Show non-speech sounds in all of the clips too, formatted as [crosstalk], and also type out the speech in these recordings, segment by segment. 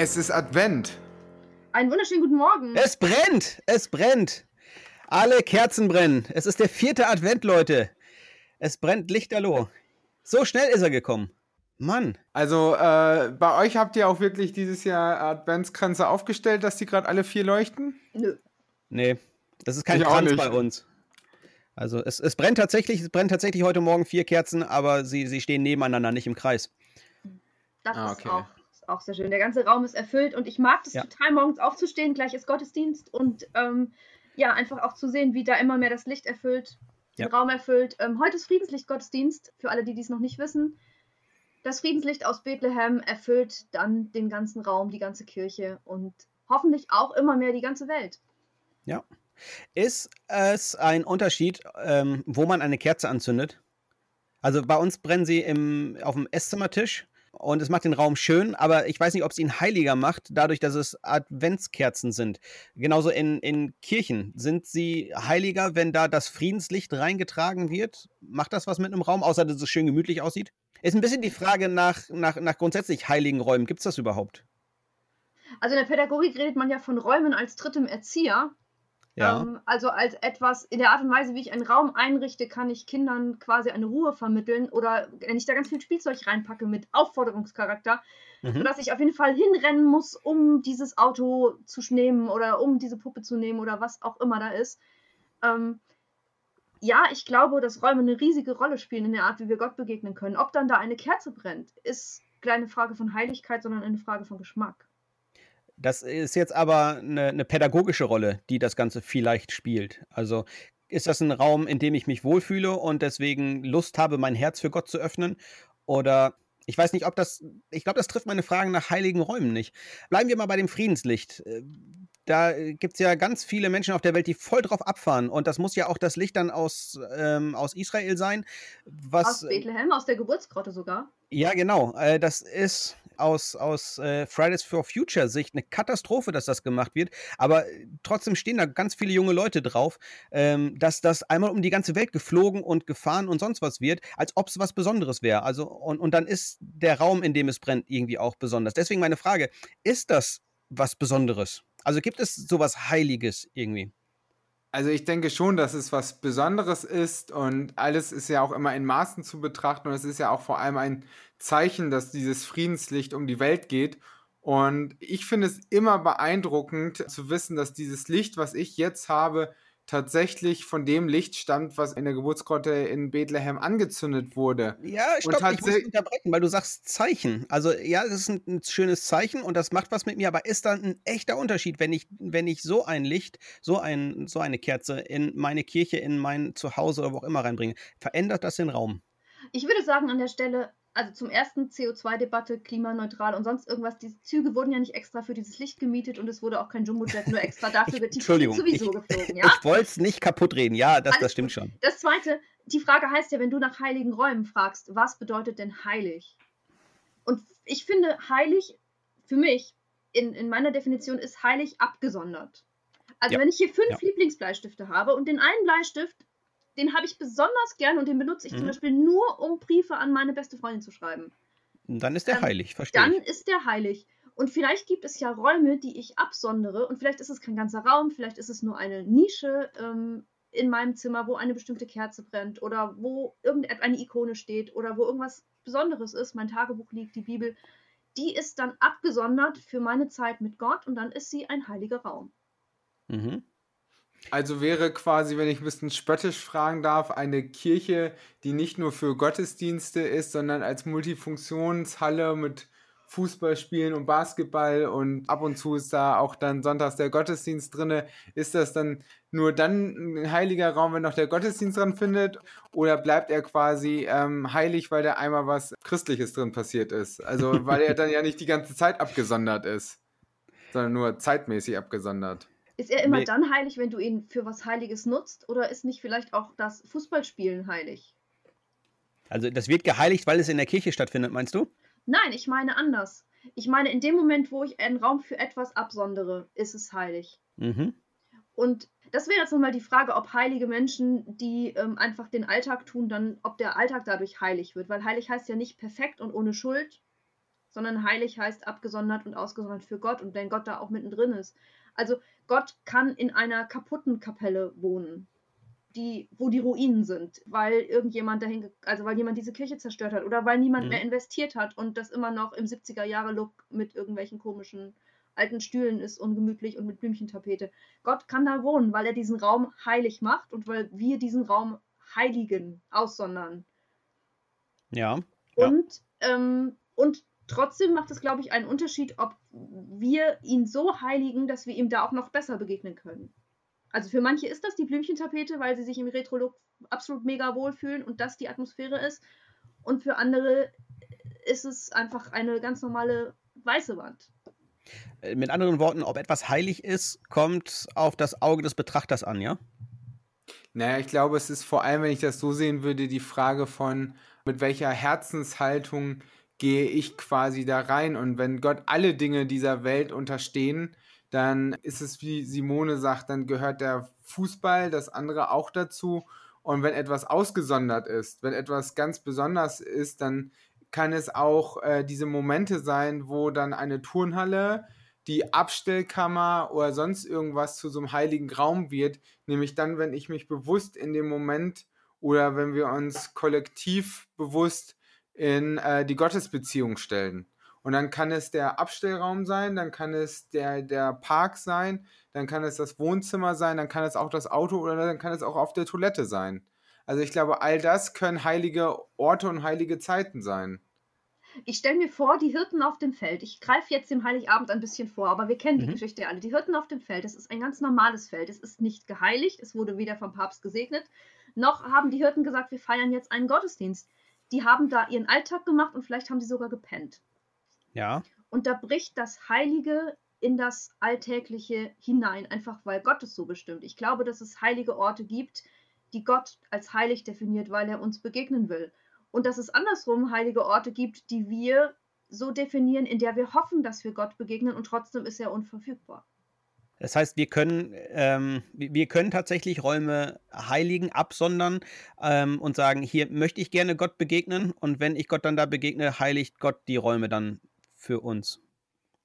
Es ist Advent. Einen wunderschönen guten Morgen. Es brennt, es brennt. Alle Kerzen brennen. Es ist der vierte Advent, Leute. Es brennt lichterloh. So schnell ist er gekommen. Mann. Also äh, bei euch habt ihr auch wirklich dieses Jahr Adventskränze aufgestellt, dass die gerade alle vier leuchten? Nö. Nee, das ist kein Ich Kranz bei uns. Also es, es brennt tatsächlich, es brennt tatsächlich heute Morgen vier Kerzen, aber sie, sie stehen nebeneinander, nicht im Kreis. Das Ah, ist, okay. auch, ist auch sehr schön. Der ganze Raum ist erfüllt und ich mag das Ja. total, morgens aufzustehen, gleich ist Gottesdienst und ähm, ja, einfach auch zu sehen, wie da immer mehr das Licht erfüllt, den Ja. Raum erfüllt. Ähm, heute ist Friedenslicht-Gottesdienst, für alle, die dies noch nicht wissen. Das Friedenslicht aus Bethlehem erfüllt dann den ganzen Raum, die ganze Kirche und hoffentlich auch immer mehr die ganze Welt. Ja. Ist es ein Unterschied, ähm, wo man eine Kerze anzündet? Also bei uns brennen sie im, auf dem Esszimmertisch und es macht den Raum schön, aber ich weiß nicht, ob es ihn heiliger macht, dadurch, dass es Adventskerzen sind. Genauso in, in Kirchen. Sind sie heiliger, wenn da das Friedenslicht reingetragen wird? Macht das was mit einem Raum, außer dass es schön gemütlich aussieht? Ist ein bisschen die Frage nach, nach, nach grundsätzlich heiligen Räumen. Gibt es das überhaupt? Also in der Pädagogik redet man ja von Räumen als drittem Erzieher. Ja. Ähm, also als etwas, in der Art und Weise, wie ich einen Raum einrichte, kann ich Kindern quasi eine Ruhe vermitteln oder wenn ich da ganz viel Spielzeug reinpacke mit Aufforderungscharakter, Mhm. sodass ich auf jeden Fall hinrennen muss, um dieses Auto zu nehmen oder um diese Puppe zu nehmen oder was auch immer da ist. Ähm, ja, ich glaube, dass Räume eine riesige Rolle spielen in der Art, wie wir Gott begegnen können. Ob dann da eine Kerze brennt, ist keine Frage von Heiligkeit, sondern eine Frage von Geschmack. Das ist jetzt aber eine, eine pädagogische Rolle, die das Ganze vielleicht spielt. Also ist das ein Raum, in dem ich mich wohlfühle und deswegen Lust habe, mein Herz für Gott zu öffnen? Oder ich weiß nicht, ob das, ich glaube, das trifft meine Fragen nach heiligen Räumen nicht. Bleiben wir mal bei dem Friedenslicht. Äh, Da gibt es ja ganz viele Menschen auf der Welt, die voll drauf abfahren. Und das muss ja auch das Licht dann aus, ähm, aus Israel sein. Was, Aus Bethlehem, aus der Geburtsgrotte sogar. Ja, genau. Äh, das ist aus, aus äh, Fridays for Future Sicht eine Katastrophe, dass das gemacht wird. Aber äh, trotzdem stehen da ganz viele junge Leute drauf, ähm, dass das einmal um die ganze Welt geflogen und gefahren und sonst was wird, als ob es was Besonderes wäre. Also, und, und dann ist der Raum, in dem es brennt, irgendwie auch besonders. Deswegen meine Frage: Ist das was Besonderes? Also gibt es sowas Heiliges irgendwie? Also ich denke schon, dass es was Besonderes ist und alles ist ja auch immer in Maßen zu betrachten und es ist ja auch vor allem ein Zeichen, dass dieses Friedenslicht um die Welt geht. Und ich finde es immer beeindruckend zu wissen, dass dieses Licht, was ich jetzt habe, tatsächlich von dem Licht stammt, was in der Geburtsgrotte in Bethlehem angezündet wurde. Ja, stopp, ich muss unterbrechen, weil du sagst Zeichen. Also ja, das ist ein, ein schönes Zeichen und das macht was mit mir, aber ist da ein echter Unterschied, wenn ich, wenn ich so ein Licht, so, ein, so eine Kerze in meine Kirche, in mein Zuhause oder wo auch immer reinbringe? Verändert das den Raum? Ich würde sagen, an der Stelle, also zum ersten CO2-Debatte, klimaneutral und sonst irgendwas, die Züge wurden ja nicht extra für dieses Licht gemietet und es wurde auch kein Jumbojet nur extra [laughs] dafür getippt. Entschuldigung, sowieso ich- geflogen, ja? Ich wollte es nicht kaputt reden. Ja, das, Alles das stimmt schon. Das zweite, die Frage heißt ja, wenn du nach heiligen Räumen fragst, was bedeutet denn heilig? Und ich finde, heilig für mich, in, in meiner Definition, ist heilig abgesondert. Also Ja. wenn ich hier fünf Ja. Lieblingsbleistifte habe und den einen Bleistift, den habe ich besonders gern und den benutze ich zum Mhm. Beispiel nur, um Briefe an meine beste Freundin zu schreiben. Dann ist der Ähm, heilig, verstehe Dann ich. ist der heilig. Und vielleicht gibt es ja Räume, die ich absondere. Und vielleicht ist es kein ganzer Raum, vielleicht ist es nur eine Nische ähm, in meinem Zimmer, wo eine bestimmte Kerze brennt oder wo irgendeine Ikone steht oder wo irgendwas Besonderes ist. Mein Tagebuch liegt, die Bibel. Die ist dann abgesondert für meine Zeit mit Gott und dann ist sie ein heiliger Raum. Mhm. Also wäre quasi, wenn ich ein bisschen spöttisch fragen darf, eine Kirche, die nicht nur für Gottesdienste ist, sondern als Multifunktionshalle mit Fußballspielen und Basketball und ab und zu ist da auch dann sonntags der Gottesdienst drinne. Ist das dann nur dann ein heiliger Raum, wenn noch der Gottesdienst dran findet? Oder bleibt er quasi ähm, heilig, weil da einmal was Christliches drin passiert ist? Also weil er [laughs] dann ja nicht die ganze Zeit abgesondert ist, sondern nur zeitmäßig abgesondert. Ist er immer Nee. dann heilig, wenn du ihn für was Heiliges nutzt? Oder ist nicht vielleicht auch das Fußballspielen heilig? Also das wird geheiligt, weil es in der Kirche stattfindet, meinst du? Nein, ich meine anders. Ich meine, in dem Moment, wo ich einen Raum für etwas absondere, ist es heilig. Mhm. Und das wäre jetzt nochmal die Frage, ob heilige Menschen, die ähm, einfach den Alltag tun, dann, ob der Alltag dadurch heilig wird. Weil heilig heißt ja nicht perfekt und ohne Schuld, sondern heilig heißt abgesondert und ausgesondert für Gott und wenn Gott da auch mittendrin ist. Also Gott kann in einer kaputten Kapelle wohnen, die, wo die Ruinen sind, weil irgendjemand dahin, also weil jemand diese Kirche zerstört hat oder weil niemand mhm. mehr investiert hat und das immer noch im 70er Jahre Look mit irgendwelchen komischen alten Stühlen ist, ungemütlich und mit Blümchentapete. Gott kann da wohnen, weil er diesen Raum heilig macht und weil wir diesen Raum heiligen, aussondern. Ja. Und, ja. Ähm, und trotzdem macht es, glaube ich, einen Unterschied, ob wir ihn so heiligen, dass wir ihm da auch noch besser begegnen können. Also für manche ist das die Blümchentapete, weil sie sich im Retro-Look absolut mega wohlfühlen und das die Atmosphäre ist. Und für andere ist es einfach eine ganz normale weiße Wand. Äh, mit anderen Worten, ob etwas heilig ist, kommt auf das Auge des Betrachters an, ja? Naja, ich glaube, es ist vor allem, wenn ich das so sehen würde, die Frage von, mit welcher Herzenshaltung gehe ich quasi da rein. Und wenn Gott alle Dinge dieser Welt unterstehen, dann ist es, wie Simone sagt, dann gehört der Fußball, das andere auch dazu. Und wenn etwas ausgesondert ist, wenn etwas ganz besonders ist, dann kann es auch äh, diese Momente sein, wo dann eine Turnhalle, die Abstellkammer oder sonst irgendwas zu so einem heiligen Raum wird. Nämlich dann, wenn ich mich bewusst in dem Moment oder wenn wir uns kollektiv bewusst in äh, die Gottesbeziehung stellen. Und dann kann es der Abstellraum sein, dann kann es der, der Park sein, dann kann es das Wohnzimmer sein, dann kann es auch das Auto oder dann kann es auch auf der Toilette sein. Also ich glaube, all das können heilige Orte und heilige Zeiten sein. Ich stelle mir vor, die Hirten auf dem Feld. Ich greife jetzt dem Heiligabend ein bisschen vor, aber wir kennen die mhm. Geschichte ja alle. Die Hirten auf dem Feld, das ist ein ganz normales Feld. Es ist nicht geheiligt, es wurde weder vom Papst gesegnet, noch haben die Hirten gesagt, wir feiern jetzt einen Gottesdienst. Die haben da ihren Alltag gemacht und vielleicht haben sie sogar gepennt. Ja. Und da bricht das Heilige in das Alltägliche hinein, einfach weil Gott es so bestimmt. Ich glaube, dass es heilige Orte gibt, die Gott als heilig definiert, weil er uns begegnen will. Und dass es andersrum heilige Orte gibt, die wir so definieren, in der wir hoffen, dass wir Gott begegnen und trotzdem ist er unverfügbar. Das heißt, wir können, ähm, wir können tatsächlich Räume heiligen, absondern ähm, und sagen, hier möchte ich gerne Gott begegnen und wenn ich Gott dann da begegne, heiligt Gott die Räume dann für uns.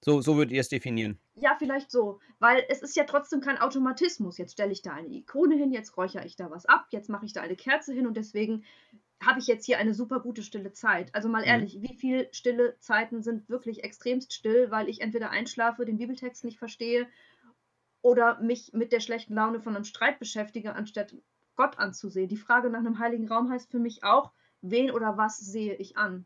So, so würdet ihr es definieren. Ja, vielleicht so, weil es ist ja trotzdem kein Automatismus. Jetzt stelle ich da eine Ikone hin, jetzt räuchere ich da was ab, jetzt mache ich da eine Kerze hin und deswegen habe ich jetzt hier eine super gute stille Zeit. Also mal mhm. ehrlich, wie viele stille Zeiten sind wirklich extremst still, weil ich entweder einschlafe, den Bibeltext nicht verstehe oder mich mit der schlechten Laune von einem Streit beschäftige, anstatt Gott anzusehen. Die Frage nach einem heiligen Raum heißt für mich auch, wen oder was sehe ich an?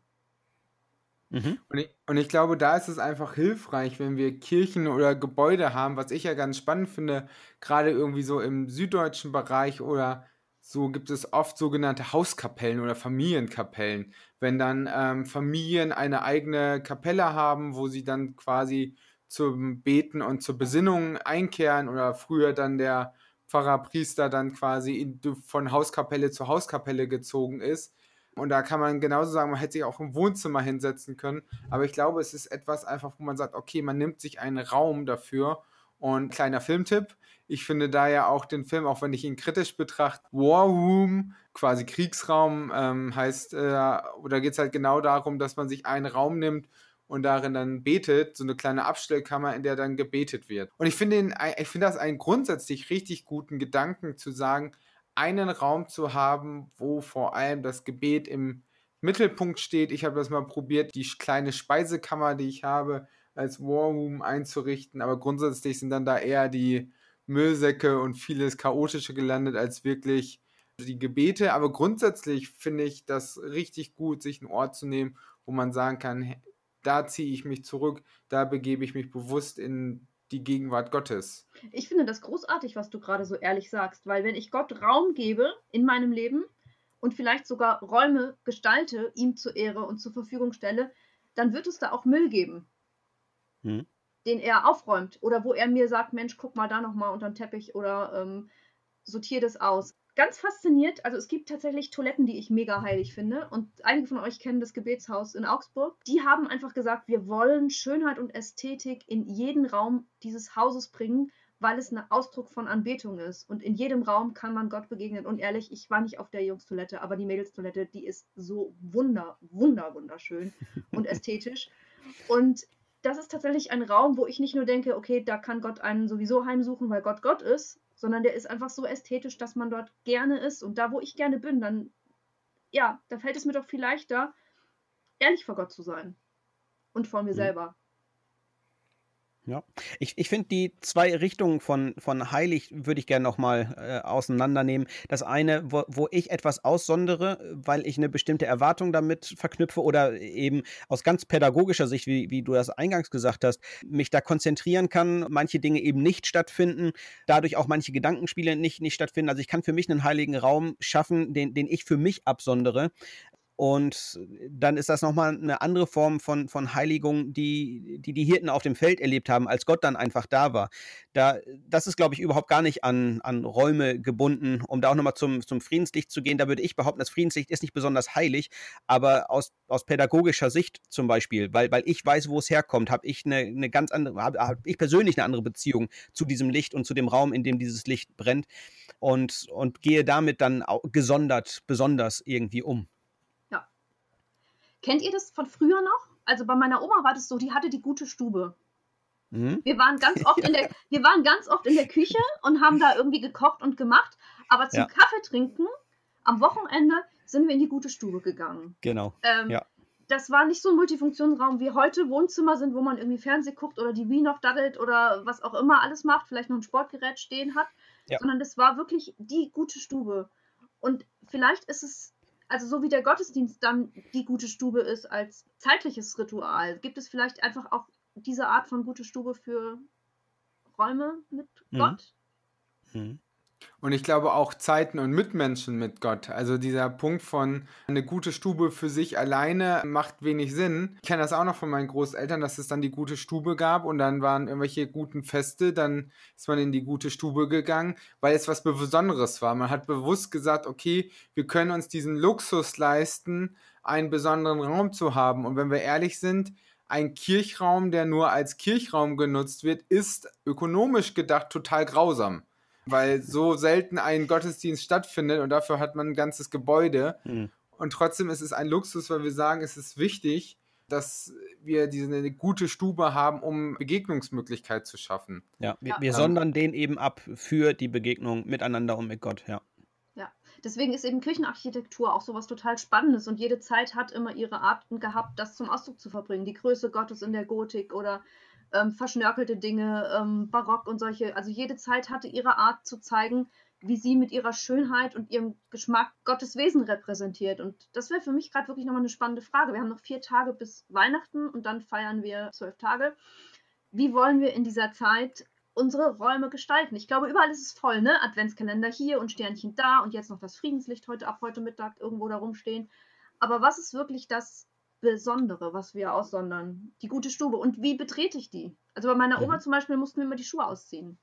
Mhm. Und, ich, und, ich, glaube, da ist es einfach hilfreich, wenn wir Kirchen oder Gebäude haben, was ich ja ganz spannend finde, gerade irgendwie so im süddeutschen Bereich oder so gibt es oft sogenannte Hauskapellen oder Familienkapellen. Wenn dann ähm, Familien eine eigene Kapelle haben, wo sie dann quasi zum Beten und zur Besinnung einkehren oder früher dann der Pfarrer, Priester dann quasi in, von Hauskapelle zu Hauskapelle gezogen ist. Und da kann man genauso sagen, man hätte sich auch im Wohnzimmer hinsetzen können. Aber ich glaube, es ist etwas einfach, wo man sagt, okay, man nimmt sich einen Raum dafür. Und kleiner Filmtipp, ich finde da ja auch den Film, auch wenn ich ihn kritisch betrachte, War Room, quasi Kriegsraum, ähm, heißt, äh, oder geht es halt genau darum, dass man sich einen Raum nimmt und darin dann betet, so eine kleine Abstellkammer, in der dann gebetet wird. Und ich finde, ich finde das einen grundsätzlich richtig guten Gedanken zu sagen, einen Raum zu haben, wo vor allem das Gebet im Mittelpunkt steht. Ich habe das mal probiert, die kleine Speisekammer, die ich habe, als War Room einzurichten, aber grundsätzlich sind dann da eher die Müllsäcke und vieles Chaotische gelandet als wirklich die Gebete. Aber grundsätzlich finde ich das richtig gut, sich einen Ort zu nehmen, wo man sagen kann, da ziehe ich mich zurück, da begebe ich mich bewusst in die Gegenwart Gottes. Ich finde das großartig, was du gerade so ehrlich sagst, weil wenn ich Gott Raum gebe in meinem Leben und vielleicht sogar Räume gestalte, ihm zur Ehre und zur Verfügung stelle, dann wird es da auch Müll geben, hm. den er aufräumt oder wo er mir sagt, Mensch, guck mal da nochmal unter den Teppich oder ähm, sortier das aus ganz fasziniert. Also es gibt tatsächlich Toiletten, die ich mega heilig finde. Und einige von euch kennen das Gebetshaus in Augsburg. Die haben einfach gesagt, wir wollen Schönheit und Ästhetik in jeden Raum dieses Hauses bringen, weil es ein Ausdruck von Anbetung ist. Und in jedem Raum kann man Gott begegnen. Und ehrlich, ich war nicht auf der Jungstoilette, aber die Mädelstoilette, die ist so wunder, wunder, wunderschön [laughs] und ästhetisch. Und das ist tatsächlich ein Raum, wo ich nicht nur denke, okay, da kann Gott einen sowieso heimsuchen, weil Gott Gott ist, sondern der ist einfach so ästhetisch, dass man dort gerne ist. Und da, wo ich gerne bin, dann, ja, da fällt es mir doch viel leichter, ehrlich vor Gott zu sein. Und vor mir mhm. selber. Ja, ich, ich finde die zwei Richtungen von, von heilig würde ich gerne nochmal äh, auseinandernehmen. Das eine, wo, wo ich etwas aussondere, weil ich eine bestimmte Erwartung damit verknüpfe oder eben aus ganz pädagogischer Sicht, wie, wie du das eingangs gesagt hast, mich da konzentrieren kann, manche Dinge eben nicht stattfinden, dadurch auch manche Gedankenspiele nicht, nicht stattfinden. Also ich kann für mich einen heiligen Raum schaffen, den, den ich für mich absondere. Und dann ist das nochmal eine andere Form von, von Heiligung, die, die die Hirten auf dem Feld erlebt haben, als Gott dann einfach da war. Da, das ist, glaube ich, überhaupt gar nicht an, an Räume gebunden. Um da auch nochmal zum, zum Friedenslicht zu gehen, da würde ich behaupten, das Friedenslicht ist nicht besonders heilig, aber aus, aus pädagogischer Sicht zum Beispiel, weil, weil ich weiß, wo es herkommt, habe ich eine, eine ganz andere, habe hab ich persönlich eine andere Beziehung zu diesem Licht und zu dem Raum, in dem dieses Licht brennt und, und gehe damit dann gesondert, besonders irgendwie um. Kennt ihr das von früher noch? Also bei meiner Oma war das so, die hatte die gute Stube. Mhm. Wir waren ganz oft in der, [laughs] wir waren ganz oft in der Küche und haben da irgendwie gekocht und gemacht. Aber zum ja. Kaffee trinken am Wochenende sind wir in die gute Stube gegangen. Genau. Ähm, ja. Das war nicht so ein Multifunktionsraum wie heute Wohnzimmer sind, wo man irgendwie Fernseh guckt oder die Wii noch daddelt oder was auch immer alles macht, vielleicht noch ein Sportgerät stehen hat, ja. sondern das war wirklich die gute Stube. Und vielleicht ist es also so wie der Gottesdienst dann die gute Stube ist als zeitliches Ritual, gibt es vielleicht einfach auch diese Art von gute Stube für Räume mit mhm. Gott? Mhm. Und ich glaube auch Zeiten und Mitmenschen mit Gott. Also dieser Punkt von eine gute Stube für sich alleine macht wenig Sinn. Ich kenne das auch noch von meinen Großeltern, dass es dann die gute Stube gab und dann waren irgendwelche guten Feste, dann ist man in die gute Stube gegangen, weil es was Besonderes war. Man hat bewusst gesagt, okay, wir können uns diesen Luxus leisten, einen besonderen Raum zu haben. Und wenn wir ehrlich sind, ein Kirchraum, der nur als Kirchraum genutzt wird, ist ökonomisch gedacht total grausam weil so selten ein Gottesdienst stattfindet und dafür hat man ein ganzes Gebäude. Mhm. Und trotzdem ist es ein Luxus, weil wir sagen, es ist wichtig, dass wir diese eine gute Stube haben, um Begegnungsmöglichkeit zu schaffen. Ja, wir, ja. wir sondern den eben ab für die Begegnung miteinander und mit Gott, ja. Ja, deswegen ist eben Kirchenarchitektur auch sowas total Spannendes und jede Zeit hat immer ihre Arten gehabt, das zum Ausdruck zu verbringen. Die Größe Gottes in der Gotik oder ähm, verschnörkelte Dinge, ähm, Barock und solche. Also jede Zeit hatte ihre Art zu zeigen, wie sie mit ihrer Schönheit und ihrem Geschmack Gottes Wesen repräsentiert. Und das wäre für mich gerade wirklich nochmal eine spannende Frage. Wir haben noch vier Tage bis Weihnachten und dann feiern wir zwölf Tage. Wie wollen wir in dieser Zeit unsere Räume gestalten? Ich glaube, überall ist es voll, ne? Adventskalender hier und Sternchen da und jetzt noch das Friedenslicht heute ab heute Mittag irgendwo da rumstehen. Aber was ist wirklich das Besondere, was wir aussondern. Die gute Stube. Und wie betrete ich die? Also bei meiner Oma mhm. zum Beispiel mussten wir immer die Schuhe ausziehen.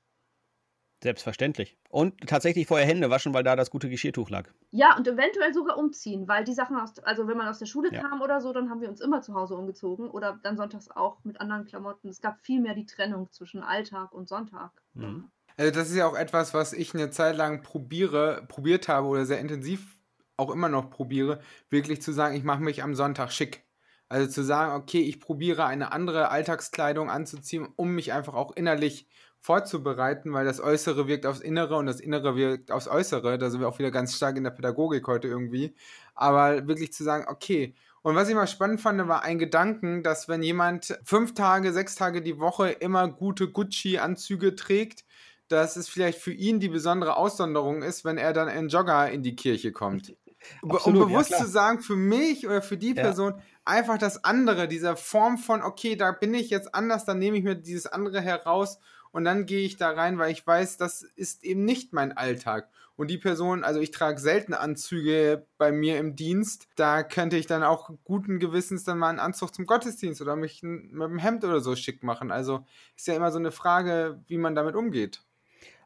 Selbstverständlich. Und tatsächlich vorher Hände waschen, weil da das gute Geschirrtuch lag. Ja, und eventuell sogar umziehen, weil die Sachen aus, also wenn man aus der Schule ja. kam oder so, dann haben wir uns immer zu Hause umgezogen oder dann sonntags auch mit anderen Klamotten. Es gab viel mehr die Trennung zwischen Alltag und Sonntag. Mhm. Also das ist ja auch etwas, was ich eine Zeit lang probiere, probiert habe oder sehr intensiv auch immer noch probiere, wirklich zu sagen, ich mache mich am Sonntag schick. Also zu sagen, okay, ich probiere eine andere Alltagskleidung anzuziehen, um mich einfach auch innerlich vorzubereiten, weil das Äußere wirkt aufs Innere und das Innere wirkt aufs Äußere. Da sind wir auch wieder ganz stark in der Pädagogik heute irgendwie. Aber wirklich zu sagen, okay. Und was ich mal spannend fand, war ein Gedanken, dass wenn jemand fünf Tage, sechs Tage die Woche immer gute Gucci-Anzüge trägt, dass es vielleicht für ihn die besondere Aussonderung ist, wenn er dann in Jogger in die Kirche kommt. Absolut, um bewusst ja, zu sagen, für mich oder für die Person, ja einfach das andere, diese Form von, okay, da bin ich jetzt anders, dann nehme ich mir dieses andere heraus und dann gehe ich da rein, weil ich weiß, das ist eben nicht mein Alltag. Und die Person, also ich trage selten Anzüge bei mir im Dienst, da könnte ich dann auch guten Gewissens dann mal einen Anzug zum Gottesdienst oder mich mit einem Hemd oder so schick machen. Also ist ja immer so eine Frage, wie man damit umgeht.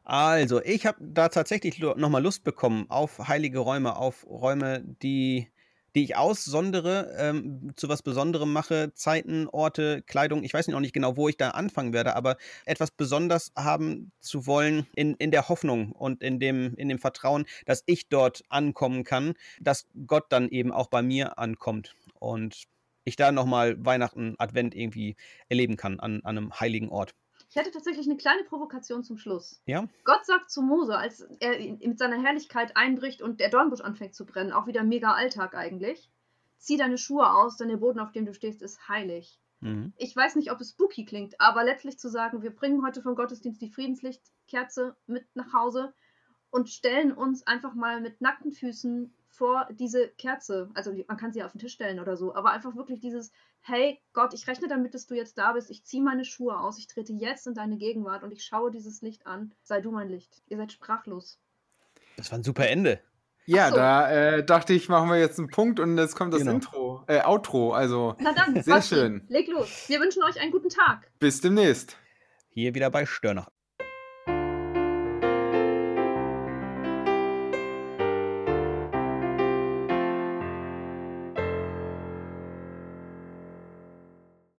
Also, ich habe da tatsächlich nochmal Lust bekommen auf heilige Räume, auf Räume, die die ich aussondere, ähm, zu was Besonderem mache, Zeiten, Orte, Kleidung. Ich weiß noch nicht genau, wo ich da anfangen werde, aber etwas besonders haben zu wollen in, in der Hoffnung und in dem, in dem Vertrauen, dass ich dort ankommen kann, dass Gott dann eben auch bei mir ankommt. Und ich da nochmal Weihnachten, Advent irgendwie erleben kann an, an einem heiligen Ort. Ich hätte tatsächlich eine kleine Provokation zum Schluss. Ja? Gott sagt zu Mose, als er mit seiner Herrlichkeit einbricht und der Dornbusch anfängt zu brennen, auch wieder mega Alltag eigentlich. Zieh deine Schuhe aus, denn der Boden, auf dem du stehst, ist heilig. Mhm. Ich weiß nicht, ob es spooky klingt, aber letztlich zu sagen, wir bringen heute vom Gottesdienst die Friedenslichtkerze mit nach Hause und stellen uns einfach mal mit nackten Füßen vor diese Kerze. Also man kann sie auf den Tisch stellen oder so, aber einfach wirklich dieses, hey Gott, ich rechne damit, dass du jetzt da bist. Ich ziehe meine Schuhe aus, ich trete jetzt in deine Gegenwart und ich schaue dieses Licht an. Sei du mein Licht. Ihr seid sprachlos. Das war ein super Ende. Ja, so. da äh, dachte ich, machen wir jetzt einen Punkt und jetzt kommt das Genau. Intro, äh, Outro. Also Na dann, Sehr Basti, schön. leg los. Wir wünschen euch einen guten Tag. bis demnächst. Hier wieder bei Störnach.